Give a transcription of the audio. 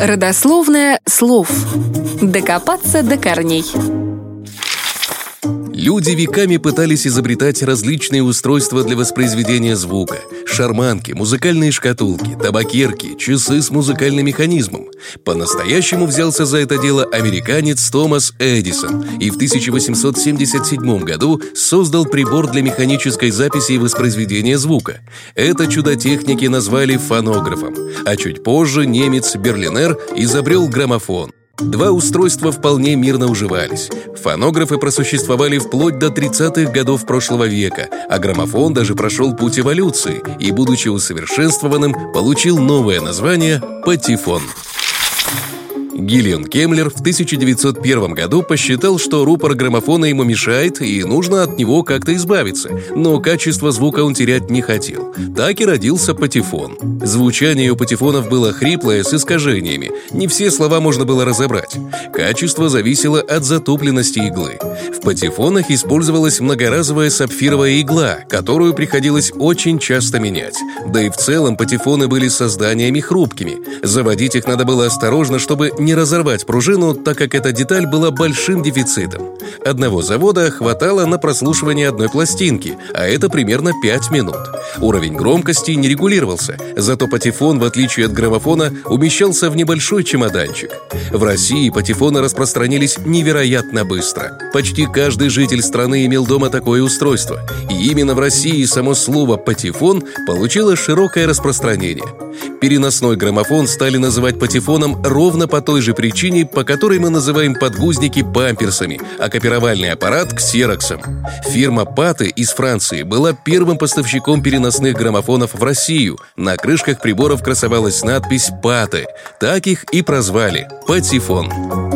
Родословное слов. Докопаться до корней. Люди веками пытались изобретать различные устройства для воспроизведения звука. Шарманки, музыкальные шкатулки, табакерки, часы с музыкальным механизмом. По-настоящему взялся за это дело американец Томас Эдисон и в 1877 году создал прибор для механической записи и воспроизведения звука. Это чудо техники назвали фонографом, а чуть позже немец Берлинер изобрел граммофон. Два устройства вполне мирно уживались. Фонографы просуществовали вплоть до 30-х годов прошлого века, а граммофон даже прошел путь эволюции и, будучи усовершенствованным, получил новое название «патефон». Гиллиан Кемлер в 1901 году посчитал, что рупор граммофона ему мешает и нужно от него как-то избавиться, но качество звука он терять не хотел. Так и родился патефон. Звучание у патефонов было хриплое с искажениями, не все слова можно было разобрать. Качество зависело от затопленности иглы. В патефонах использовалась многоразовая сапфировая игла, которую приходилось очень часто менять. Да и в целом патефоны были созданиями хрупкими. Заводить их надо было осторожно, чтобы не не разорвать пружину, так как эта деталь была большим дефицитом. Одного завода хватало на прослушивание одной пластинки, а это примерно 5 минут. Уровень громкости не регулировался, зато патефон, в отличие от граммофона, умещался в небольшой чемоданчик. В России патефоны распространились невероятно быстро. Почти каждый житель страны имел дома такое устройство. И именно в России само слово «патефон» получило широкое распространение. Переносной граммофон стали называть патефоном ровно по той же причине, по которой мы называем подгузники памперсами, а копировальный аппарат – ксероксом. Фирма Паты из Франции была первым поставщиком переносных граммофонов в Россию. На крышках приборов красовалась надпись «Паты». Так их и прозвали – «Патефон».